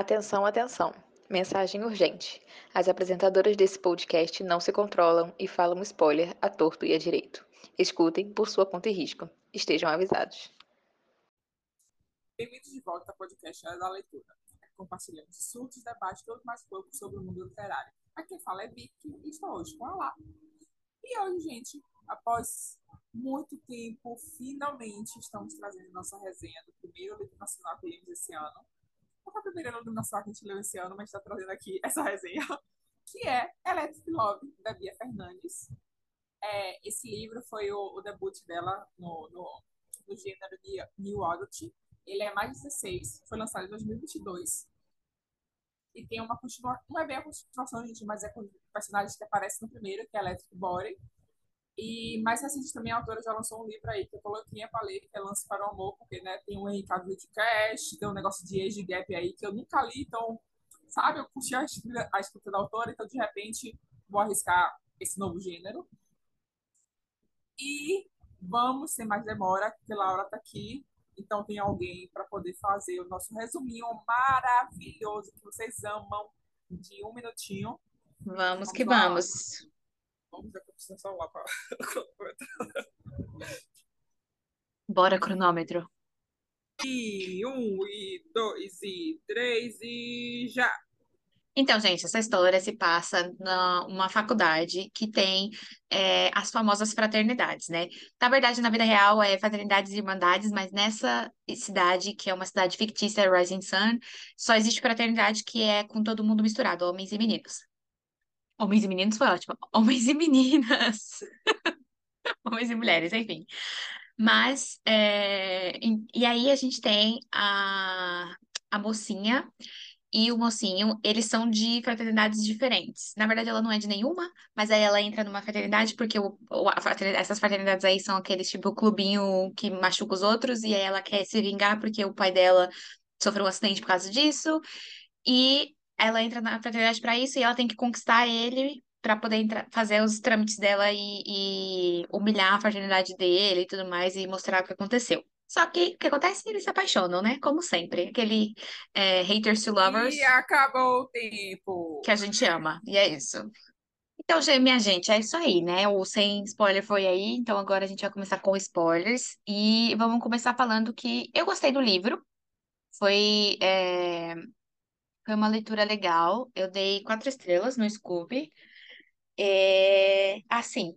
Atenção, atenção. Mensagem urgente. As apresentadoras desse podcast não se controlam e falam spoiler a torto e a direito. Escutem por sua conta e risco. Estejam avisados. Bem-vindos de volta ao podcast da Leitura. Compartilhamos surtos, debates e mais pouco sobre o mundo literário. Aqui fala é Vicky e estou hoje com a Lá. E hoje, gente, após muito tempo, finalmente estamos trazendo nossa resenha do primeiro livro nacional que lemos esse ano, foi a primeira iluminação que a gente leu esse ano, mas está trazendo aqui essa resenha, que é Electric Love, da Bia Fernandes. É, esse livro foi o, o debut dela no, no, no, gênero de New Adult. Ele é mais 16, foi lançado em 2022. E tem uma continuação, não é bem a continuação, gente, mas é com personagens que aparecem no primeiro, que é Electric Body. E mais recente também a autora já lançou um livro aí que eu coloquei para ler, que é Lance para o Amor, porque né, tem o Henrique Cavill de Cash, tem um negócio de age gap aí que eu nunca li, então, sabe, eu curti a escrita, a escrita da autora, então de repente vou arriscar esse novo gênero. E vamos, sem mais demora, porque Laura está aqui, então tem alguém para poder fazer o nosso resuminho maravilhoso que vocês amam de um minutinho. Vamos, vamos que lá. vamos. Vamos ver que eu preciso salvar para Bora, cronômetro. E um, e dois, e três, e já! Então, gente, essa história se passa numa faculdade que tem é, as famosas fraternidades, né? Na verdade, na vida real é fraternidades e irmandades, mas nessa cidade, que é uma cidade fictícia, Rising Sun, só existe fraternidade que é com todo mundo misturado, homens e meninos. Homens e meninos foi ótimo. Homens e meninas. Homens e mulheres, enfim. Mas, é, e, aí a gente tem a, a mocinha e o mocinho, eles são de fraternidades diferentes. Na verdade, ela não é de nenhuma, mas aí ela entra numa fraternidade porque o, fraternidade, essas fraternidades aí são aqueles tipo clubinho que machuca os outros e aí ela quer se vingar porque o pai dela sofreu um acidente por causa disso. E ela entra na fraternidade para isso e ela tem que conquistar ele para poder entrar, fazer os trâmites dela e, e, humilhar a fraternidade dele e tudo mais e mostrar o que aconteceu. Só que o que acontece? Eles se apaixonam, né? Como sempre. Aquele é, haters to lovers. E acabou o tempo. Que a gente ama. E é isso. Então, minha gente, é isso aí, né? O sem spoiler foi aí. Então, agora a gente vai começar com spoilers. E vamos começar falando que eu gostei do livro. Foi. É foi uma leitura legal. Eu dei quatro estrelas no Scooby. É, assim,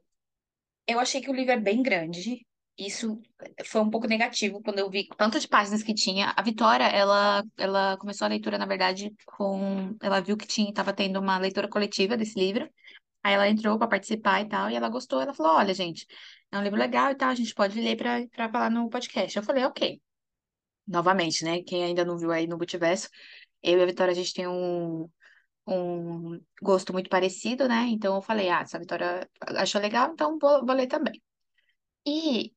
eu achei que o livro é bem grande. Isso foi um pouco negativo quando eu vi tanto de páginas que tinha. A Vitória, ela, ela começou a leitura, na verdade, com. Ela viu que tinha, estava tendo uma leitura coletiva desse livro. Aí ela entrou para participar e tal, e ela gostou. Ela falou: Olha, gente, é um livro legal e tal, a gente pode ler para falar no podcast. Eu falei: Ok. Novamente, né? Quem ainda não viu aí no Multiverso, eu e a Vitória, a gente tem um, um gosto muito parecido, né? Então eu falei, ah, se a Vitória achou legal, então vou, vou ler também. E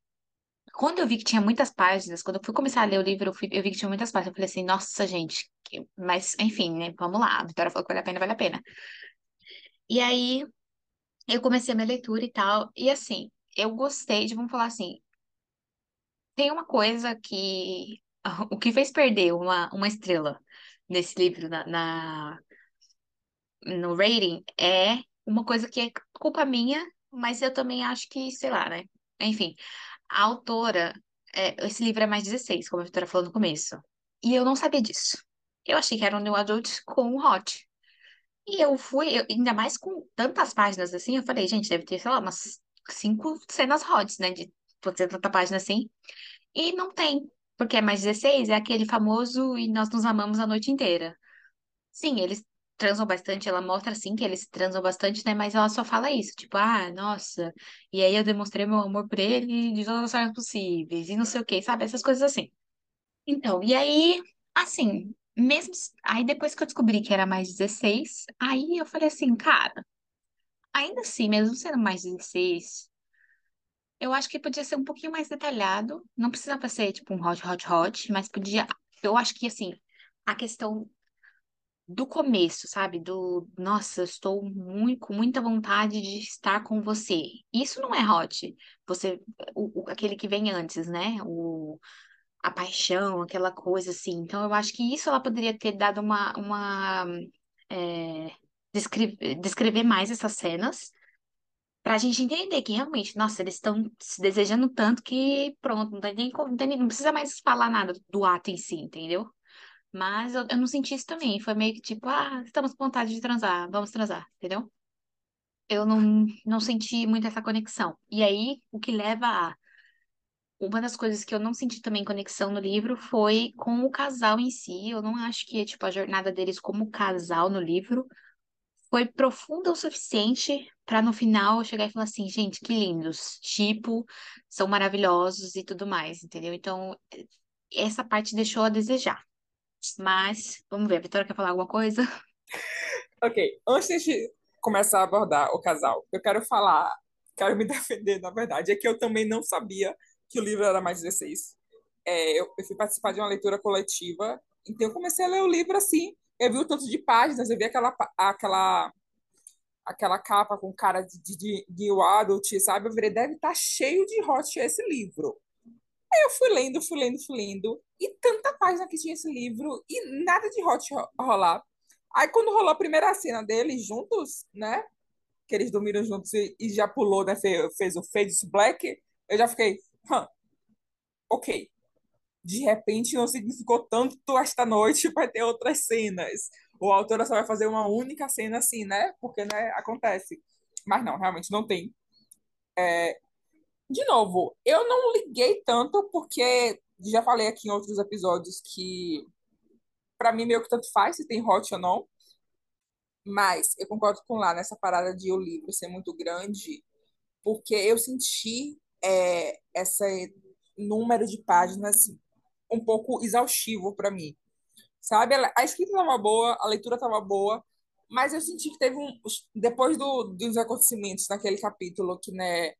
quando eu vi que tinha muitas páginas, quando eu fui começar a ler o livro, eu, fui, eu vi que tinha muitas páginas. Eu falei assim, nossa, gente, que... mas enfim, né? Vamos lá. A Vitória falou que vale a pena, vale a pena. E aí eu comecei a minha leitura e tal. E assim, eu gostei de, vamos falar assim, tem uma coisa que. O que fez perder uma, uma estrela nesse livro, na, na, no rating, é uma coisa que é culpa minha, mas eu também acho que, sei lá, né? Enfim, a autora, é, esse livro é mais 16, como a Vitória falou no começo. E eu não sabia disso. Eu achei que era um new adult com hot. E eu fui, eu, ainda mais com tantas páginas assim, eu falei, gente, deve ter, sei lá, umas cinco cenas hot, né? De ter tanta página assim. E não tem. Porque é mais 16, é aquele famoso e nós nos amamos a noite inteira. Sim, eles transam bastante, ela mostra assim que eles transam bastante, né? Mas ela só fala isso, tipo, ah, nossa, e aí eu demonstrei meu amor por ele de todas as formas possíveis, e não sei o que, sabe? Essas coisas assim. Então, e aí, assim, mesmo. Aí depois que eu descobri que era mais 16, aí eu falei assim, cara, ainda assim, mesmo sendo mais 16, eu acho que podia ser um pouquinho mais detalhado. Não precisava ser tipo um hot, hot, hot, mas podia. Eu acho que assim, a questão do começo, sabe? Do nossa, eu estou muito, com muita vontade de estar com você. Isso não é hot. Você, o, o- aquele que vem antes, né? O, a paixão, aquela coisa assim. Então, eu acho que isso ela poderia ter dado uma, uma é, descrever, descrever mais essas cenas pra gente entender que realmente, nossa, eles estão se desejando tanto que pronto, não tem nem, não tem nem- não precisa mais falar nada do ato em si, entendeu? Mas eu, eu não senti isso também. Foi meio que tipo, ah, estamos com vontade de transar, vamos transar, entendeu? Eu não, não senti muito essa conexão. E aí, o que leva a. Uma das coisas que eu não senti também conexão no livro foi com o casal em si. Eu não acho que, tipo, a jornada deles como casal no livro foi profunda o suficiente para no final chegar e falar assim, gente, que lindos, tipo, são maravilhosos e tudo mais, entendeu? Então, essa parte deixou a desejar. Mas, vamos ver, a Vitória quer falar alguma coisa? Ok, antes de começar a abordar o casal, eu quero falar, quero me defender, na verdade, é que eu também não sabia que o livro era mais 16. É, eu, eu fui participar de uma leitura coletiva, então eu comecei a ler o livro assim, eu vi o tanto de páginas, eu vi aquela, aquela, aquela capa com cara de, de, de, adult, sabe? Eu virei, deve estar cheio de hot esse livro. Aí eu fui lendo, fui lendo, fui lendo, e tanta página que tinha esse livro, e nada de hot ro- rolar. Aí quando rolou a primeira cena deles juntos, né? Que eles dormiram juntos e, e já pulou, né? Fez, fez o Fade to Black, eu já fiquei, "Hã, ok. De repente não significou tanto esta noite, vai ter outras cenas. O autor só vai fazer uma única cena assim, né? Porque, né, acontece. Mas não, realmente não tem. De novo, eu não liguei tanto porque já falei aqui em outros episódios que pra mim meio que tanto faz se tem hot ou não. Mas eu concordo com lá nessa parada de o livro ser muito grande, porque eu senti é, esse número de páginas um pouco exaustivo para mim. Sabe? A escrita estava boa, a leitura estava boa, mas eu senti que teve um. Depois do, dos acontecimentos naquele capítulo, que, né?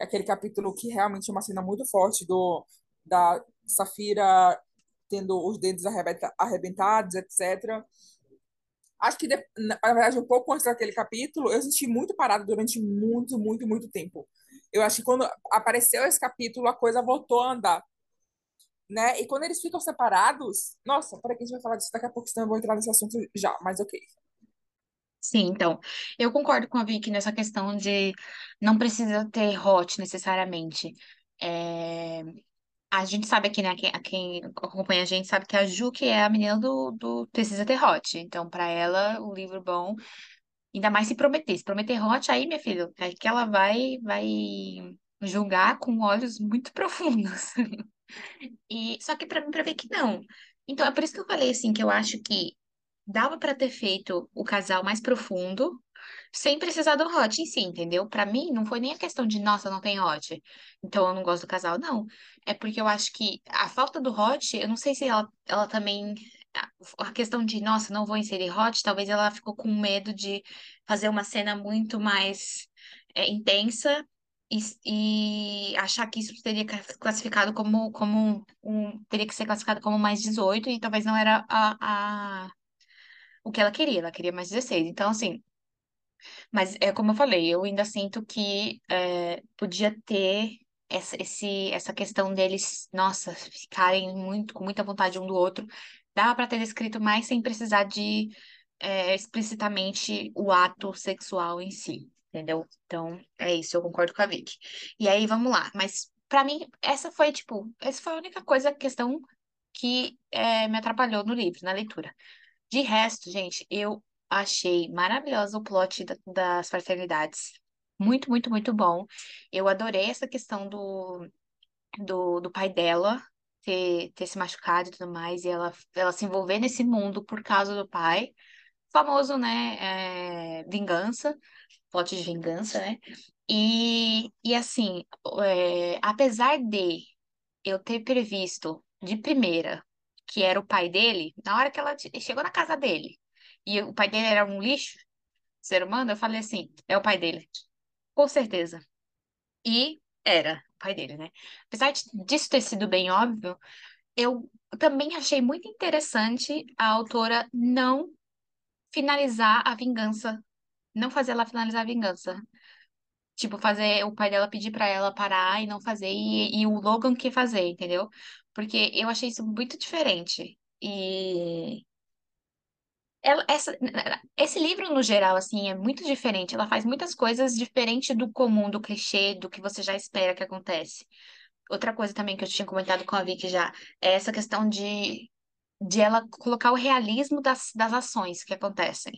Aquele capítulo que realmente é uma cena muito forte do, da Safira tendo os dedos arrebenta- arrebentados, etc. Acho que, de- na verdade, um pouco antes daquele capítulo, eu senti muito parado durante muito, muito, muito tempo. Eu acho que quando apareceu esse capítulo, a coisa voltou a andar, né? E quando eles ficam separados, nossa, peraí que a gente vai falar disso daqui a pouco, senão eu vou entrar nesse assunto já, mas ok. Sim, então, eu concordo com a Vicky nessa questão de não precisa ter hot necessariamente. É, A gente sabe aqui, né, quem, quem acompanha a gente sabe que a Ju, que é a menina do, do Precisa Ter Hot. Então, pra ela, o livro bom, ainda mais se prometer. Se prometer hot, aí, minha filha, é que ela vai, vai julgar com olhos muito profundos. E, só que pra mim, pra ver que não. Então, é por isso que eu falei, assim, que eu acho que dava pra ter feito o casal mais profundo, sem precisar do hot em si, entendeu? Pra mim, não foi nem a questão de, nossa, não tem hot, então eu não gosto do casal, não. É porque eu acho que a falta do hot, eu não sei se ela, ela também. A questão de, nossa, não vou inserir hot, talvez ela ficou com medo de fazer uma cena muito mais é, intensa e, e achar que isso teria ca- classificado como, como um, teria que ser classificado como mais 18 e talvez não era a, a, o que ela queria, ela queria mais 16. Então, assim. Mas é como eu falei, eu ainda sinto que é, podia ter essa, esse, essa questão deles, nossa, ficarem muito, com muita vontade um do outro. Dava para ter escrito mais sem precisar de é, explicitamente o ato sexual em si, entendeu? Então, é isso, eu concordo com a Vicky. E aí, vamos lá. Mas, para mim, essa foi, tipo, essa foi a única coisa, questão que é, me atrapalhou no livro, na leitura. De resto, gente, eu achei maravilhoso o plot da- das fraternidades. Muito, muito, muito bom. Eu adorei essa questão do, do, do pai dela ter, ter se machucado e tudo mais, e ela, ela se envolver nesse mundo por causa do pai. Famoso, né? é, vingança, plot de vingança, né? E, e assim, é, apesar de eu ter previsto de primeira que era o pai dele, na hora que ela che- chegou na casa dele e o pai dele era um lixo, ser humano, eu falei assim: é o pai dele, com certeza. E era o pai dele, né? Apesar disso ter sido bem óbvio, eu também achei muito interessante a autora não finalizar a vingança, não fazer ela finalizar a vingança. tipo, fazer o pai dela pedir pra ela parar e não fazer, e, e o Logan quer fazer, entendeu? Porque eu achei isso muito diferente. E ela, essa, esse livro, no geral, assim, é muito diferente. Ela faz muitas coisas diferente do comum, do clichê, do que você já espera que acontece. Outra coisa também que eu tinha comentado com a Vicky já é essa questão de, de ela colocar o realismo das, das ações que acontecem.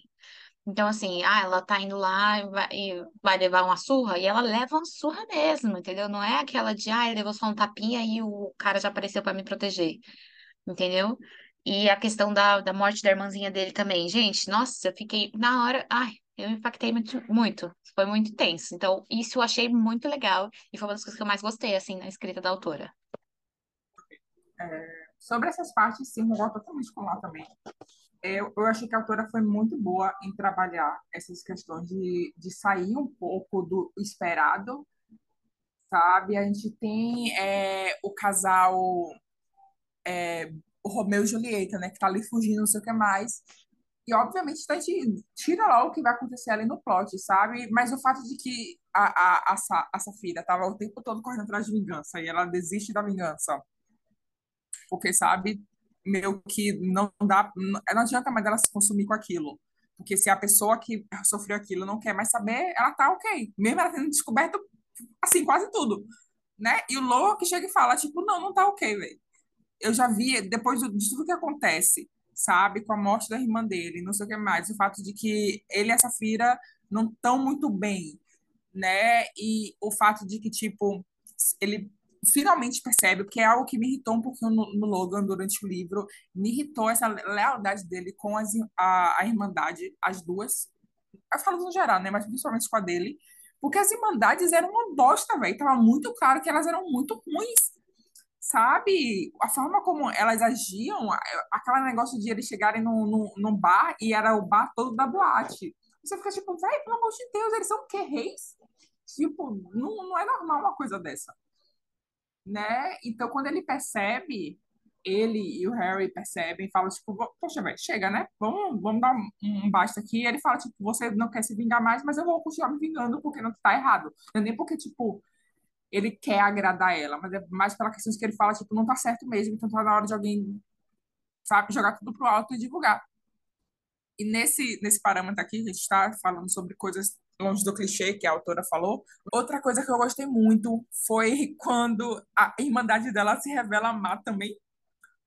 Então, assim, ah, ela tá indo lá e vai, e vai levar uma surra, e ela leva uma surra mesmo, entendeu? Não é aquela de, ah, ele levou só um tapinha e o cara já apareceu para me proteger, entendeu? E a questão da, da morte da irmãzinha dele também. Gente, nossa, eu fiquei na hora, ai, eu me impactei muito, muito, foi muito tenso. Então, isso eu achei muito legal e foi uma das coisas que eu mais gostei, assim, na escrita da autora. É, sobre essas partes, sim, eu vou totalmente com lá também eu, eu achei que a autora foi muito boa em trabalhar essas questões de, de sair um pouco do esperado, sabe? A gente tem é, o casal, é, o Romeu e Julieta, né? Que tá ali fugindo, não sei o que mais. E, obviamente, a gente tira lá o que vai acontecer ali no plot, sabe? Mas o fato de que a, a, a, a Safira tava o tempo todo correndo atrás de vingança e ela desiste da vingança. Porque, sabe, meio que não dá, não adianta mais ela se consumir com aquilo. Porque se a pessoa que sofreu aquilo não quer mais saber, ela tá ok. Mesmo ela tendo descoberto, assim, quase tudo. Né? E o Loa que chega e fala, tipo, não, não tá ok, velho. Eu já vi, depois de tudo que acontece, sabe, com a morte da irmã dele, não sei o que mais, o fato de que ele e essa Safira não estão muito bem, né? E o fato de que, tipo, ele finalmente percebe, porque é algo que me irritou um pouquinho no, no Logan durante o livro, me irritou essa lealdade dele com as, a, a Irmandade, as duas. Eu falo no geral, né? Mas principalmente com a dele. Porque as Irmandades eram uma bosta, velho. Tava muito claro que elas eram muito ruins. Sabe? A forma como elas agiam, aquele negócio de eles chegarem num, num bar e era o bar todo da boate. Você fica tipo, velho, pelo amor de Deus, eles são o quê? Reis? Tipo, não, não é normal uma coisa dessa né? Então, quando ele percebe, ele e o Harry percebem, falam, tipo, poxa, velho, chega, né? Vamos, vamos dar um, basta aqui. Ele fala, tipo, você não quer se vingar mais, mas eu vou continuar me vingando porque não tá errado. Não é nem porque, tipo, ele quer agradar ela, mas é mais pela questão que ele fala, tipo, não tá certo mesmo, então tá na hora de alguém, sabe, jogar tudo pro alto e divulgar. E nesse, nesse parâmetro aqui, a gente está falando sobre coisas longe do clichê que a autora falou. Outra coisa que eu gostei muito foi quando a irmandade dela se revela má também.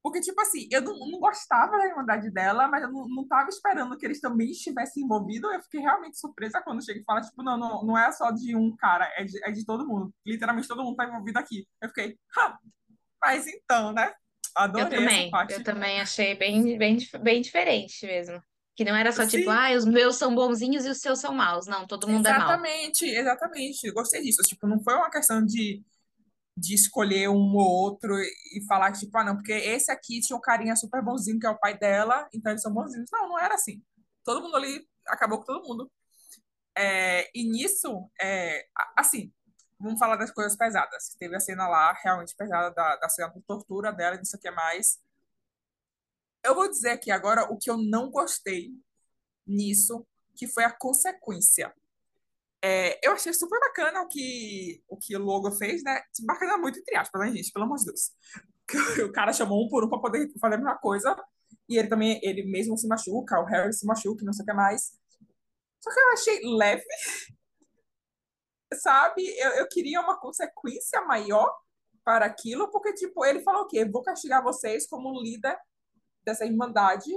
Porque, tipo assim, eu não, não gostava da irmandade dela, mas eu não, não tava esperando que eles também estivessem envolvidos. Eu fiquei realmente surpresa quando chega e fala, tipo, não, não, não é só de um cara, é de, é de todo mundo. Literalmente todo mundo tá envolvido aqui. Eu fiquei, ha, mas então, né? Adorei eu também, essa parte. Eu também achei bem, bem, bem diferente mesmo. Que não era só tipo, Sim. ah, os meus são bonzinhos e os seus são maus. Não, todo mundo exatamente, é mau. Exatamente, exatamente. Gostei disso. Tipo, não foi uma questão de, de escolher um ou outro e falar, tipo, ah, não, porque esse aqui tinha um carinha super bonzinho, que é o pai dela, então eles são bonzinhos. Não, não era assim. Todo mundo ali acabou com todo mundo. É, e nisso, é, assim, vamos falar das coisas pesadas. Teve a cena lá, realmente pesada, da, da cena de tortura dela, e não sei o que mais. Eu vou dizer aqui agora o que eu não gostei nisso, que foi a consequência. É, eu achei super bacana o que o, que o Logo fez, né? Bacana muito, entre aspas, né, gente? Pelo amor de Deus. O cara chamou um por um para poder fazer a mesma coisa. E ele também, ele mesmo se machuca, o Harry se machuca, não sei o que mais. Só que eu achei leve. Sabe? Eu, eu queria uma consequência maior para aquilo, porque, tipo, ele falou o quê? Vou castigar vocês como líder dessa irmandade,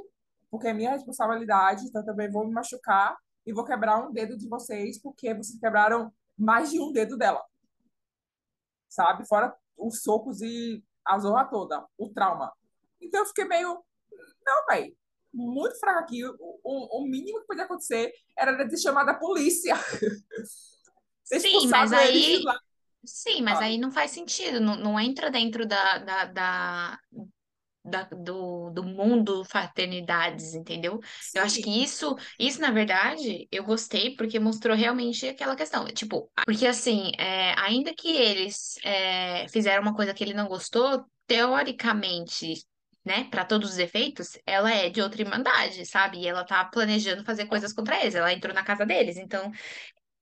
porque é minha responsabilidade, então também vou me machucar e vou quebrar um dedo de vocês, porque vocês quebraram mais de um dedo dela. Sabe? Fora os socos e a zorra toda, o trauma. Então eu fiquei meio. Não, velho. Muito fraco aqui. O, o, o, mínimo que podia acontecer era ter chamado a polícia. Sim, mas aí. Sim, mas ah. aí não faz sentido. Não, não entra dentro da, da, da da, do, do mundo fraternidades, entendeu? Sim. Eu acho que isso, isso, na verdade, eu gostei porque mostrou realmente aquela questão. Tipo, porque assim, é, ainda que eles é, fizeram uma coisa que ele não gostou, teoricamente, né, para todos os efeitos, ela é de outra irmandade, sabe? E ela tá planejando fazer coisas contra eles. Ela entrou na casa deles. Então,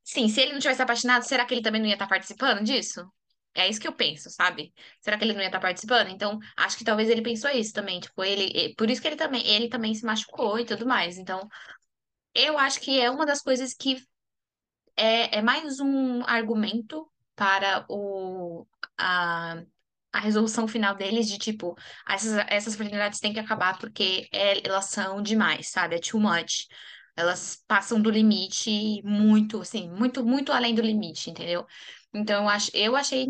sim, se ele não tivesse apaixonado, será que ele também não ia estar participando disso? É isso que eu penso, sabe? Será que ele não ia estar participando? Então, acho que talvez ele pensou isso também, tipo, ele, por isso que ele também, ele também se machucou e tudo mais. Então, eu acho que é uma das coisas que é, é mais um argumento para o, a, a resolução final deles de tipo, essas, essas fraternidades têm que acabar porque é- elas são demais, sabe? É too much. Elas passam do limite muito, assim, muito, muito além do limite, entendeu? Então, eu acho, eu achei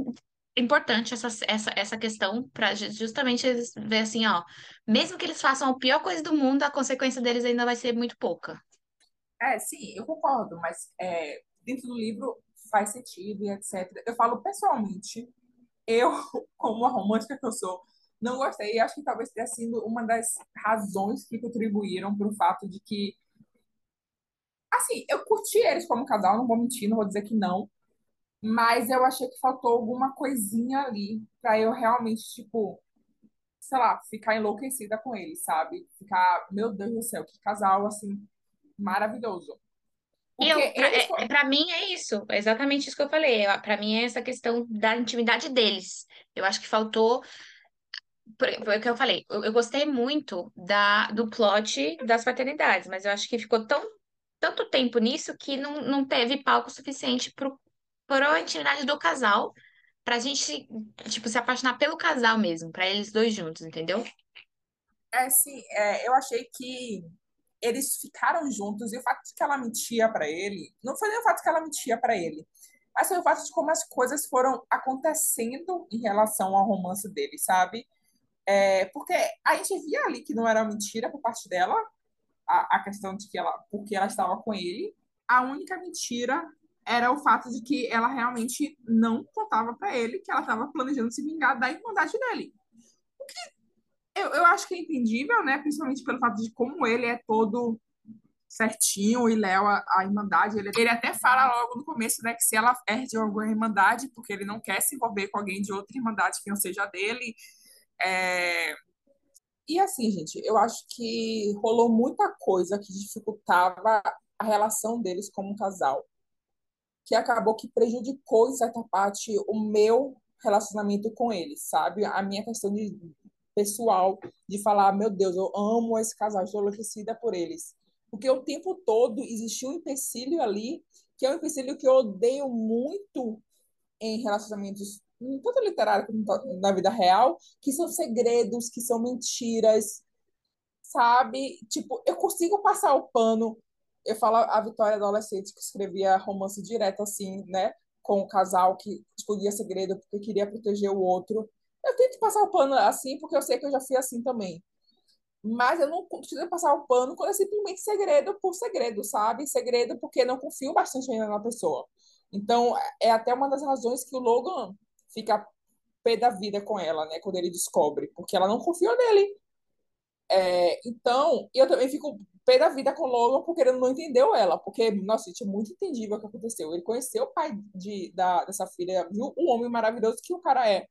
importante essa, essa, essa questão para justamente eles ver assim, ó, mesmo que eles façam a pior coisa do mundo, a consequência deles ainda vai ser muito pouca. É, sim, eu concordo, mas é, dentro do livro faz sentido e etc. Eu falo pessoalmente, eu, como a romântica que eu sou, não gostei. E acho que talvez tenha sido uma das razões que contribuíram para o fato de que, assim, eu curti eles como casal, não vou mentir, não vou dizer que não, mas eu achei que faltou alguma coisinha ali para eu realmente, tipo, sei lá, ficar enlouquecida com eles, sabe? Ficar, meu Deus do céu, que casal, assim, maravilhoso. Porque eu, pra, eles é, pra mim é isso, é exatamente isso que eu falei. Eu- Pra mim é essa questão da intimidade deles. Eu acho que faltou, por- foi o que eu falei, eu, eu gostei muito da, do plot das fraternidades, mas eu acho que ficou tão, tanto tempo nisso que não, não teve palco suficiente pro, pra intimidade do casal, pra gente, tipo, se apaixonar pelo casal mesmo, pra eles dois juntos, entendeu? É, sim, é, eu achei que eles ficaram juntos e o fato de que ela mentia para ele, não foi nem o fato de que ela mentia para ele, mas foi o fato de como as coisas foram acontecendo em relação ao romance dele, sabe? É, porque a gente via ali que não era mentira por parte dela, a, a questão de que ela, porque ela estava com ele, a única mentira era o fato de que ela realmente não contava para ele que ela estava planejando se vingar da irmandade dele. Eu, eu acho que é entendível, né? Principalmente pelo fato de como ele é todo certinho e leal à, à Irmandade. Ele, ele até fala logo no começo, né, que se ela é de alguma Irmandade, porque ele não quer se envolver com alguém de outra Irmandade que não seja dele. É... E assim, gente, eu acho que rolou muita coisa que dificultava a relação deles como um casal, que acabou que prejudicou, em certa parte, o meu relacionamento com eles, sabe? A minha questão de pessoal de falar, meu Deus, eu amo esse casal, estou enlouquecida por eles. Porque o tempo todo existiu um empecilho ali, que é um empecilho que eu odeio muito em relacionamentos, tanto literário como na vida real, que são segredos, que são mentiras, sabe? Tipo, eu consigo passar o pano. Eu falo a Vitória adolescente que escrevia romance direto assim, né? Com o casal que escondia segredo porque queria proteger o outro. Eu tento passar o pano assim porque eu sei que eu já fui assim também. Mas eu não consigo passar o pano quando é simplesmente segredo por segredo, sabe? Segredo porque não confio bastante ainda na pessoa. Então, é até uma das razões que o Logan fica pé da vida com ela, né? Quando ele descobre, porque ela não confiou nele. É, então, eu também fico pé da vida com Logan porque ele não entendeu ela. Porque, nossa, gente, é muito entendível o que aconteceu. Ele conheceu o pai de, da, dessa filha, viu o homem maravilhoso que o cara é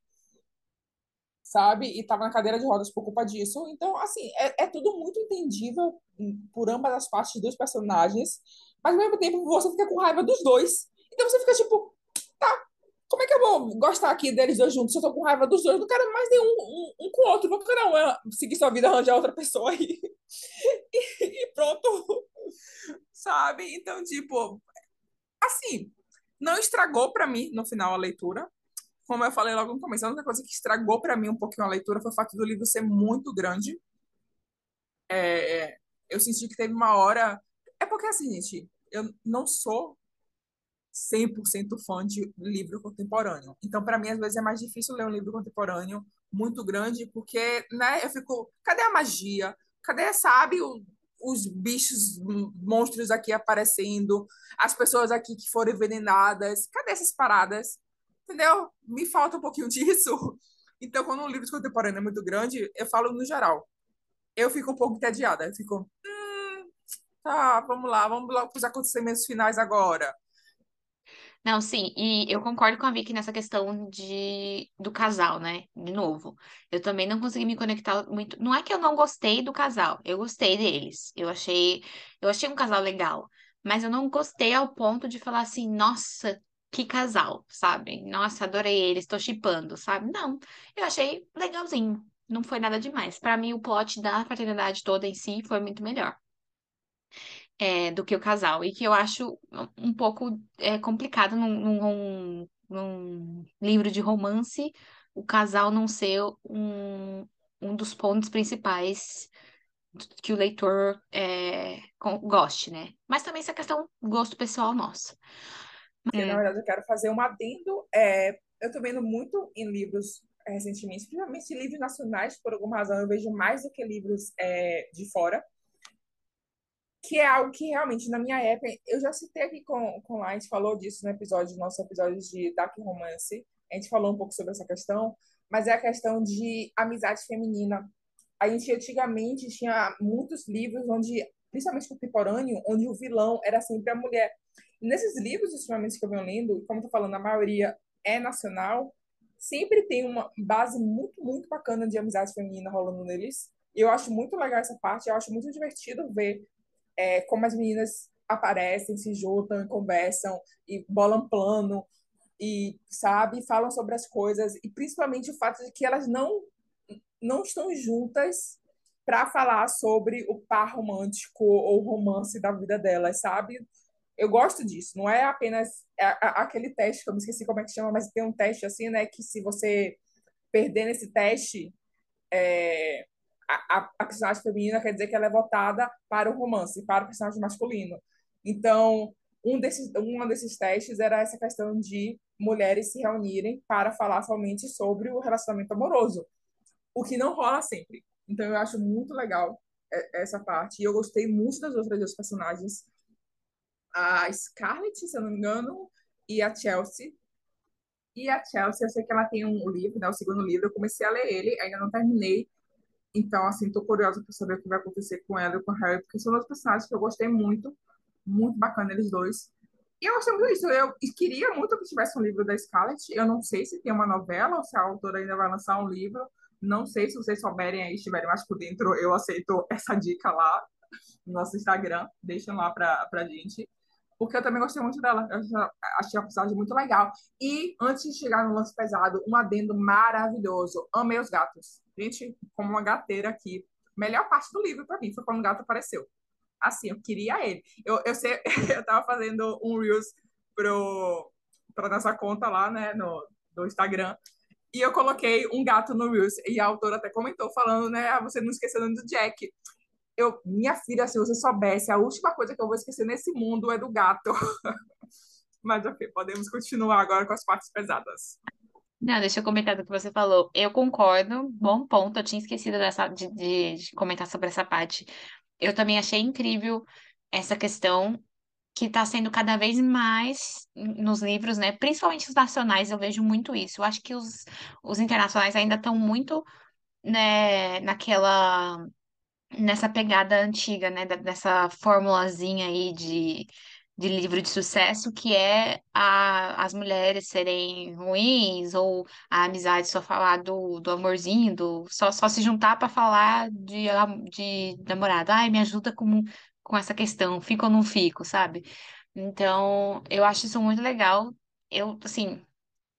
sabe? E tava na cadeira de rodas por culpa disso. Então, assim, é, é tudo muito entendível por ambas as partes dos personagens, mas ao mesmo tempo você fica com raiva dos dois. Então você fica tipo, como é que eu vou gostar aqui deles dois juntos eu tô com raiva dos dois? Não quero mais nenhum um, um com o outro. Não quero não, é seguir sua vida, arranjar outra pessoa aí. E, e pronto. Sabe? Então, tipo, assim, não estragou para mim no final a leitura como eu falei logo no começo, a única coisa que estragou para mim um pouquinho a leitura foi o fato do livro ser muito grande. É, eu senti que teve uma hora. É porque, assim, gente, eu não sou 100% fã de livro contemporâneo. Então, para mim, às vezes é mais difícil ler um livro contemporâneo muito grande, porque, né, eu fico. Cadê a magia? Cadê, sabe, o, os bichos, monstros aqui aparecendo? As pessoas aqui que foram envenenadas? Cadê essas paradas? entendeu? Me falta um pouquinho disso. Então, quando um livro contemporâneo é muito grande, eu falo no geral. Eu fico um pouco entediada. Eu fico, hum, tá, vamos lá, vamos lá para os acontecimentos finais agora. Não, sim, e eu concordo com a Vicky nessa questão de, do casal, né? De novo, eu também não consegui me conectar muito. Não é que eu não gostei do casal, eu gostei deles. Eu achei, eu achei um casal legal, mas eu não gostei ao ponto de falar assim, nossa, que casal, sabe? Nossa, adorei eles, tô shippando, sabe? Não, eu achei legalzinho, não foi nada demais. Pra mim, o plot da fraternidade toda em si foi muito melhor. É, do que o casal, e que eu acho um pouco é, complicado num, num, num livro de romance o casal não ser um, um dos pontos principais que o leitor é, goste, né? Mas também essa questão gosto pessoal nosso. Eu, na É, verdade, eu quero fazer um adendo. É, eu estou vendo muito em livros é, recentemente, principalmente livros nacionais, por alguma razão, eu vejo mais do que livros é, de fora, que é algo que realmente, na minha época, eu já citei aqui com, com a gente falou disso no episódio, no nosso episódio de Dark Romance, a gente falou um pouco sobre essa questão, mas é a questão de amizade feminina. A gente antigamente tinha muitos livros onde, principalmente contemporâneo, onde o vilão era sempre a mulher. E nesses livros, ultimamente, que eu venho lendo, como eu tô falando, a maioria é nacional, sempre tem uma base muito, muito bacana de amizade feminina rolando neles. E eu acho muito legal essa parte, eu acho muito divertido ver é, como as meninas aparecem, se juntam, conversam e bolam plano e sabe falam sobre as coisas e principalmente o fato de que elas não não estão juntas para falar sobre o par romântico ou romance da vida delas, sabe? Eu gosto disso. Não é apenas aquele teste que eu me esqueci como é que chama, mas tem um teste assim, né? Que se você perder nesse teste, é, a, a, personagem feminina quer dizer que ela é votada para o romance, para o personagem masculino. Então, um desses, um desses testes era essa questão de mulheres se reunirem para falar somente sobre o relacionamento amoroso, o que não rola sempre. Então, eu acho muito legal essa parte. E eu gostei muito das outras duas personagens. A Scarlett, se eu não me engano, e a Chelsea. E a Chelsea, eu sei que ela tem um livro, né, o segundo livro, eu comecei a ler ele, ainda não terminei, então, assim, tô curiosa para saber o que vai acontecer com ela e com o Harry, porque são dois personagens que eu gostei muito, muito bacana eles dois. E eu gostei muito disso. Eu queria muito que tivesse um livro da Scarlett. Eu não sei se tem uma novela ou se a autora ainda vai lançar um livro. Não sei se vocês souberem aí, estiverem mais por dentro, eu aceito essa dica lá no nosso Instagram. Deixem lá pra, pra gente. Porque eu também gostei muito dela. Eu achei a personagem muito legal. E antes de chegar no lance pesado, um adendo maravilhoso. Amei os gatos. Gente, como uma gateira aqui. Melhor parte do livro para mim foi quando o gato apareceu. Assim, eu queria ele. Eu, eu, sei, eu tava fazendo um Reels pro, pra nossa conta lá, né, no, no Instagram. E eu coloquei um gato no Reels. E a autora até comentou, falando, né, ah, você não esqueceu do Jack. Eu, minha filha, se você soubesse, a última coisa que eu vou esquecer nesse mundo é do gato. Mas ok, podemos continuar agora com as partes pesadas. Não, deixa eu comentar do que você falou. Eu concordo, bom ponto. Eu tinha esquecido dessa, de, de, de comentar sobre essa parte. Eu também achei incrível essa questão que está sendo cada vez mais nos livros, né? Principalmente os nacionais, eu vejo muito isso. Eu acho que os, os internacionais ainda estão muito, né, naquela, nessa pegada antiga, né? Dessa formulazinha aí de de livro de sucesso, que é a, as mulheres serem ruins, ou a amizade só falar do, do amorzinho, do, só, só se juntar para falar de, de namorado. Ai, me ajuda com, com essa questão, fico ou não fico, sabe? Então, eu acho isso muito legal. Eu, assim,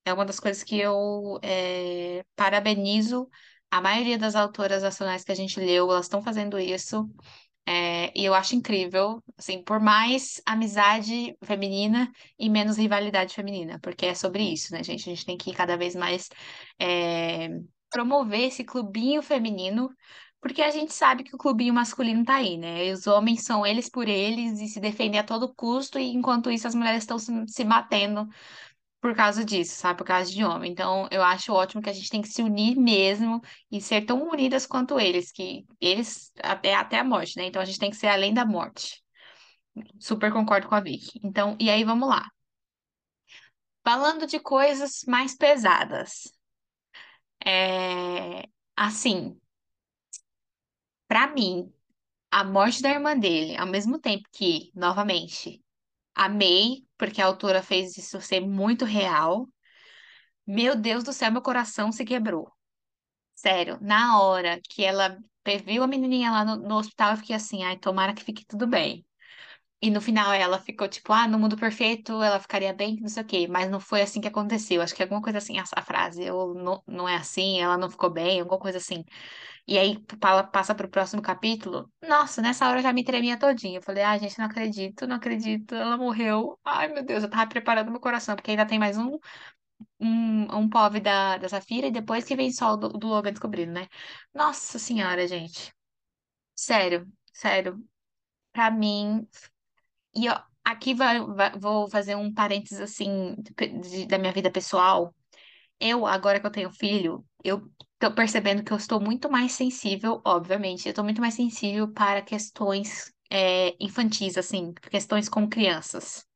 é uma das coisas que eu é, parabenizo. A maioria das autoras nacionais que a gente leu, elas estão fazendo isso. É, e eu acho incrível, assim, por mais amizade feminina e menos rivalidade feminina, porque é sobre isso, né, gente? A gente tem que cada vez mais é, promover esse clubinho feminino, porque a gente sabe que o clubinho masculino tá aí, né? E os homens são eles por eles e se defender a todo custo, e enquanto isso as mulheres estão se, se batendo por causa disso, sabe? Por causa de homem. Então, eu acho ótimo que a gente tem que se unir mesmo e ser tão unidas quanto eles, que eles até, até a morte, né? Então, a gente tem que ser além da morte. Super concordo com a Vicky. Então, e aí, vamos lá. Falando de coisas mais pesadas. É... Assim, pra mim, a morte da irmã dele, ao mesmo tempo que, novamente, amei, porque a autora fez isso ser muito real. Meu Deus do céu, meu coração se quebrou. Sério, na hora que ela viu a menininha lá no, no hospital, eu fiquei assim, ai, tomara que fique tudo bem. E no final ela ficou tipo, ah, no mundo perfeito ela ficaria bem, não sei o quê. Mas não foi assim que aconteceu. Acho que alguma coisa assim, essa frase. Eu, não, não é assim, ela não ficou bem, alguma coisa assim. E aí fala- passa pro próximo capítulo. Nossa, nessa hora eu já me tremia todinha. Eu falei, ai, gente, não acredito, não acredito. Ela morreu. Ai, meu Deus, eu tava preparando meu coração, porque ainda tem mais um, um, um da, da Safira e depois que vem só o do, do Logan descobrindo, né? Nossa senhora, gente. Sério, sério. Pra mim. E ó, aqui vai, vai- vou fazer um parênteses assim de- da minha vida pessoal. Eu, agora que eu tenho filho, eu tô percebendo que eu estou muito mais sensível, obviamente, eu tô muito mais sensível para questões é, infantis, assim, questões com crianças.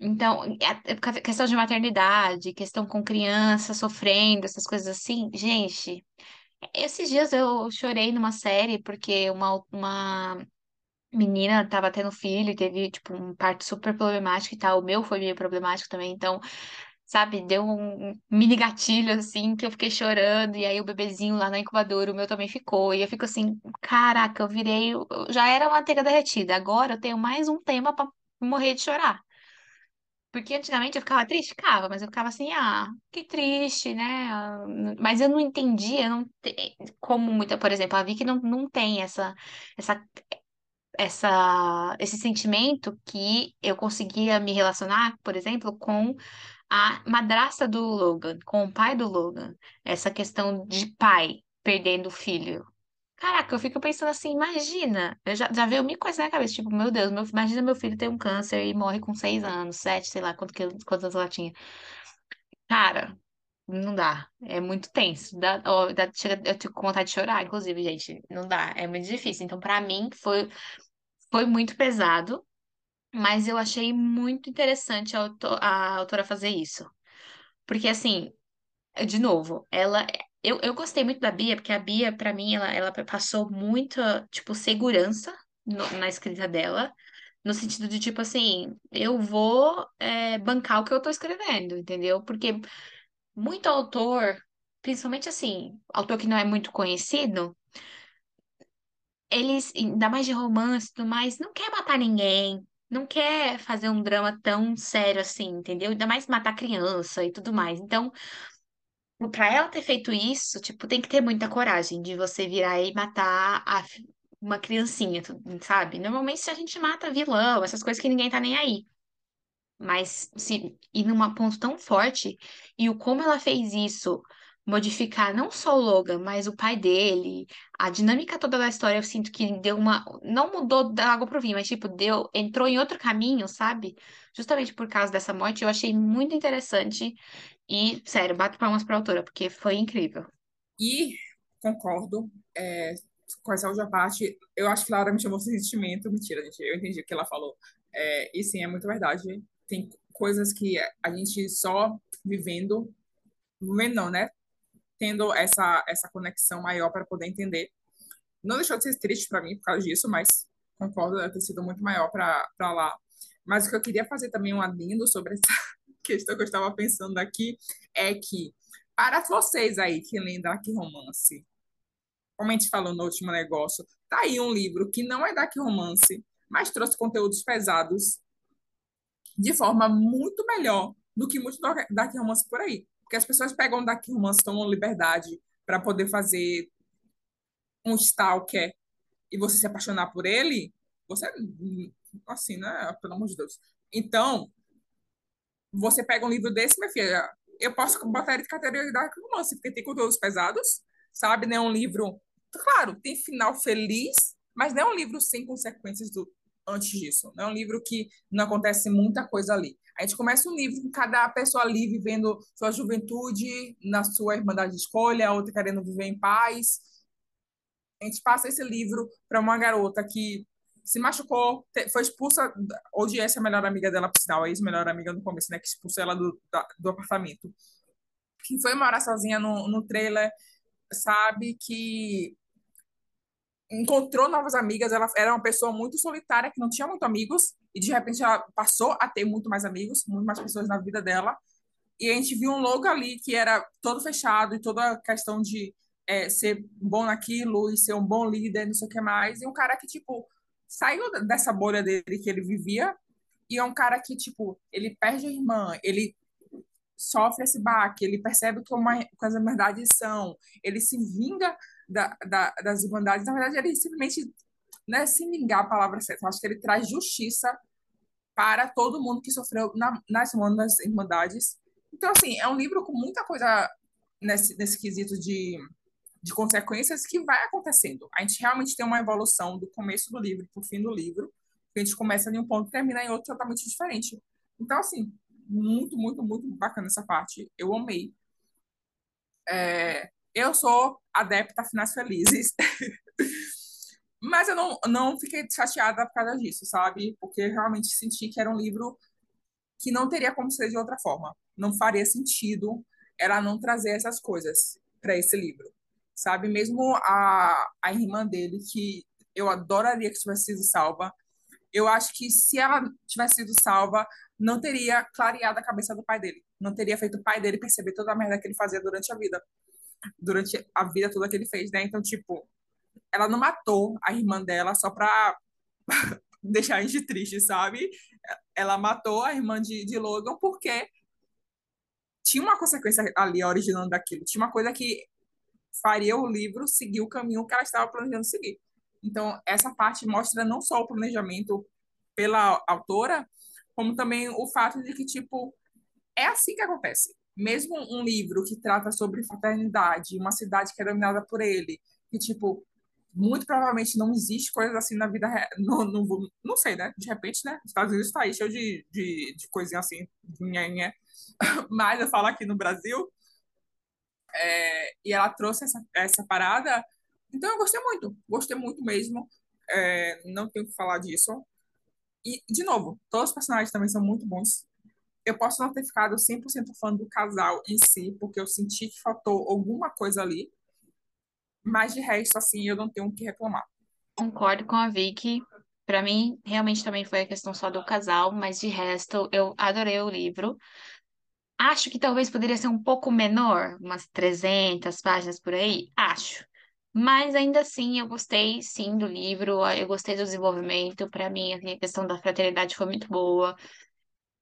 Então, a- a questão de maternidade, questão com criança sofrendo, essas coisas assim, gente, esses dias eu chorei numa série porque uma, uma menina estava tendo filho teve, tipo, um parto super problemático e tal. O meu foi meio problemático também, então sabe, deu um mini gatilho assim que eu fiquei chorando e aí o bebezinho lá na incubadora, o meu também ficou. E eu fico assim, caraca, eu virei, eu já era manteiga derretida, agora eu tenho mais um tema pra morrer de chorar. Porque antigamente eu ficava triste, ficava, mas eu ficava assim, ah, que triste, né? Ah, Mas eu não entendia, não te- como muita, por exemplo, a Vicky não, não tem essa, essa, essa, esse sentimento que eu conseguia me relacionar, por exemplo, com a madrasta do Logan, com o pai do Logan, essa questão de pai perdendo o filho. Caraca, eu fico pensando assim, imagina, eu já, já veio mil coisas na cabeça, tipo, meu Deus, meu, imagina meu filho ter um câncer e morre com seis anos, sete, sei lá, quanto que, quantos anos ela tinha. Cara, não dá, é muito tenso, dá, ó, dá- chega, eu tenho vontade de chorar, inclusive, gente, não dá, é muito difícil. Então, pra mim, foi, foi muito pesado, mas eu achei muito interessante a, a autora fazer isso. Porque, assim, De novo, ela. Eu, eu gostei muito da Bia, porque a Bia, pra mim, ela, ela passou muita, tipo, segurança no- na escrita dela, no sentido de, tipo assim, eu vou é, bancar o que eu tô escrevendo, entendeu? Porque muito autor, principalmente assim, autor que não é muito conhecido, eles, ainda mais de romance e tudo mais, não quer matar ninguém. Não quer fazer um drama tão sério assim, entendeu? Ainda mais matar criança e tudo mais. Então, Pra ela ter feito isso, tipo, tem que ter muita coragem de você virar e matar a uma criancinha, sabe? Normalmente a gente mata vilão, essas coisas que ninguém tá nem aí. Mas se ir num ponto tão forte, e o como ela fez isso, modificar não só o Logan, mas o pai dele, a dinâmica toda da história, eu sinto que deu uma. Não mudou da água pro vinho, mas tipo, deu, entrou em outro caminho, sabe? Justamente por causa dessa morte, eu achei muito interessante. E, sério, bato palmas pra autora, porque foi incrível. E concordo é, com essa última parte. Eu acho que Laura me chamou de sentimento. Mentira, gente. Eu entendi o que ela falou. É, e sim, é muito verdade. Tem coisas que a gente só vivendo, vivendo não, né? Tendo essa, essa conexão maior para poder entender. Não deixou de ser triste para mim por causa disso, mas concordo, deve ter sido muito maior para lá. Mas o que eu queria fazer também um adendo sobre essa questão que eu estava pensando aqui é que, para vocês aí que leem Dark Romance, como a gente falou no último negócio, tá aí um livro que não é Dark Romance, mas trouxe conteúdos pesados de forma muito melhor do que muito Dark Romance por aí. Porque as pessoas pegam Dark Romance, tomam liberdade para poder fazer um stalker e você se apaixonar por ele, você assim, né? Pelo amor de Deus. Então, você pega um livro desse, minha filha, eu posso botar ele de categoria de romance, porque tem conteúdos pesados, sabe? Não é um livro. Claro, tem final feliz, mas não é um livro sem consequências do, antes disso. É um livro que não acontece muita coisa ali. A gente começa um livro com cada pessoa ali vivendo sua juventude, na sua irmandade de escolha, outra querendo viver em paz. A gente passa esse livro para uma garota que se machucou, foi expulsa, hoje essa é a melhor amiga dela, por sinal, a ex-melhor amiga no começo, né, que expulsou ela do, da, do apartamento. Que foi morar sozinha no, no trailer, sabe que encontrou novas amigas, ela era uma pessoa muito solitária, que não tinha muitos amigos, e de repente ela passou a ter muito mais amigos, muito mais pessoas na vida dela, e a gente viu um logo ali que era todo fechado, e toda a questão de é, ser bom naquilo, e ser um bom líder, não sei o que mais, e um cara que, tipo, saiu dessa bolha dele que ele vivia e é um cara que, tipo, ele perde a irmã, ele sofre esse baque, ele percebe que, as irmandades são, ele se vinga da, da, das irmandades, na verdade, ele simplesmente, não é se vingar a palavra certa, acho que ele traz justiça para todo mundo que sofreu na, nas das irmandades. Então, assim, é um livro com muita coisa nesse, nesse quesito de, de consequências que vai acontecendo. A gente realmente tem uma evolução do começo do livro para o fim do livro, a gente começa em um ponto e termina em outro totalmente diferente. Então, assim, muito, muito, muito bacana essa parte. Eu amei. É, eu sou adepta a finais felizes. Mas eu não, não fiquei chateada por causa disso, sabe? Porque realmente senti que era um livro que não teria como ser de outra forma. Não faria sentido ela não trazer essas coisas para esse livro, sabe? Mesmo a, a irmã dele, que eu adoraria que tivesse sido salva, eu acho que se ela tivesse sido salva, não teria clareado a cabeça do pai dele. Não teria feito o pai dele perceber toda a merda que ele fazia durante a vida. Durante a vida toda que ele fez, né? Então, tipo, ela não matou a irmã dela só pra deixar a gente triste, sabe? Ela matou a irmã de, de Logan porque tinha uma consequência ali originando daquilo. Tinha uma coisa que faria o livro seguir o caminho que ela estava planejando seguir. Então, essa parte mostra não só o planejamento pela autora, como também o fato de que, tipo, é assim que acontece. Mesmo um livro que trata sobre fraternidade, uma cidade que é dominada por ele, que, tipo, muito provavelmente não existe coisas assim na vida real. Não, não, não sei, né? De repente, né? Os Estados Unidos está aí cheio de, de, de coisinha assim, nhanhé. mas eu falo aqui no Brasil, é, e ela trouxe essa, essa parada então eu gostei muito, gostei muito mesmo. É, não tenho que falar disso. E, de novo, todos os personagens também são muito bons. Eu posso não ter ficado 100% fã do casal em si, porque eu senti que faltou alguma coisa ali. Mas de resto, assim, eu não tenho o que reclamar. Concordo com a Vicky. Para mim, realmente também foi a questão só do casal, mas de resto, eu adorei o livro. Acho que talvez poderia ser um pouco menor, umas 300 páginas por aí. Acho. Mas ainda assim, eu gostei sim do livro, eu gostei do desenvolvimento. Para mim, a questão da fraternidade foi muito boa.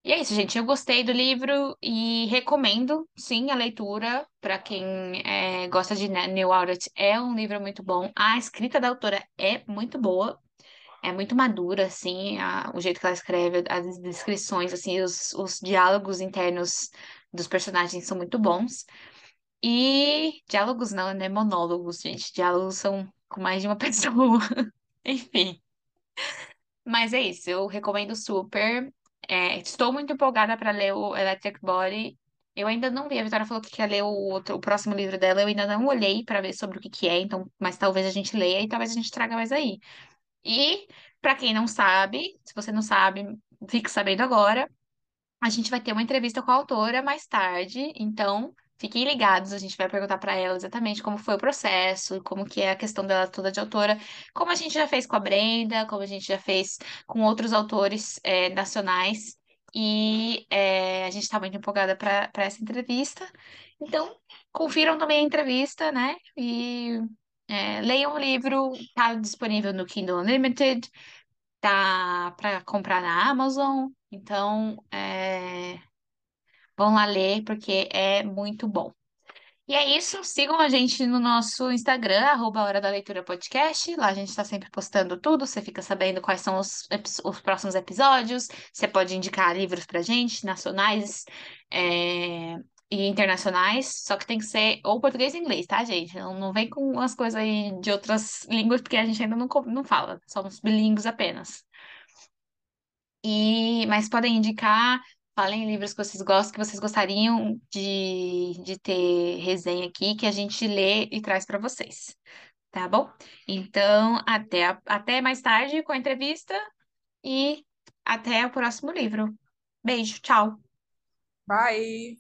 E é isso, gente. Eu gostei do livro e recomendo, sim, a leitura para quem é, gosta de Neil Audit. É um livro muito bom. A escrita da autora é muito boa, é muito madura, assim, a, o jeito que ela escreve, as descrições, assim, os, os diálogos internos dos personagens são muito bons. E diálogos não, né? Monólogos, gente. Diálogos são com mais de uma pessoa. Enfim. Mas é isso, eu recomendo super. É, estou muito empolgada para ler o Electric Body. Eu ainda não vi, a Vitória falou que quer ler o, outro, o próximo livro dela, eu ainda não olhei para ver sobre o que, que é, então, mas talvez a gente leia e talvez a gente traga mais aí. E, para quem não sabe, se você não sabe, fique sabendo agora, a gente vai ter uma entrevista com a autora mais tarde, então Fiquem ligados, a gente vai perguntar para ela exatamente como foi o processo, como que é a questão dela toda de autora, como a gente já fez com a Brenda, como a gente já fez com outros autores é, nacionais. E é, a gente está muito empolgada para essa entrevista. Então, confiram também a entrevista, né? E é, leiam o livro, está disponível no Kindle Unlimited, tá para comprar na Amazon. Então, é, Vão lá ler, porque é muito bom. E é isso, sigam a gente no nosso Instagram, arroba Hora da Leitura Podcast. Lá a gente está sempre postando tudo, você fica sabendo quais são os, os próximos episódios. Você pode indicar livros pra gente, nacionais é, e internacionais, só que tem que ser ou português e inglês, tá, gente? Não, não vem com umas coisas aí de outras línguas, porque a gente ainda não, não fala, somos bilíngues apenas. E, mas podem indicar Falem livros que vocês gostam, que vocês gostariam de, de ter resenha aqui, que a gente lê e traz para vocês. Tá bom? Então, até, até mais tarde com a entrevista e até o próximo livro. Beijo, tchau. Bye.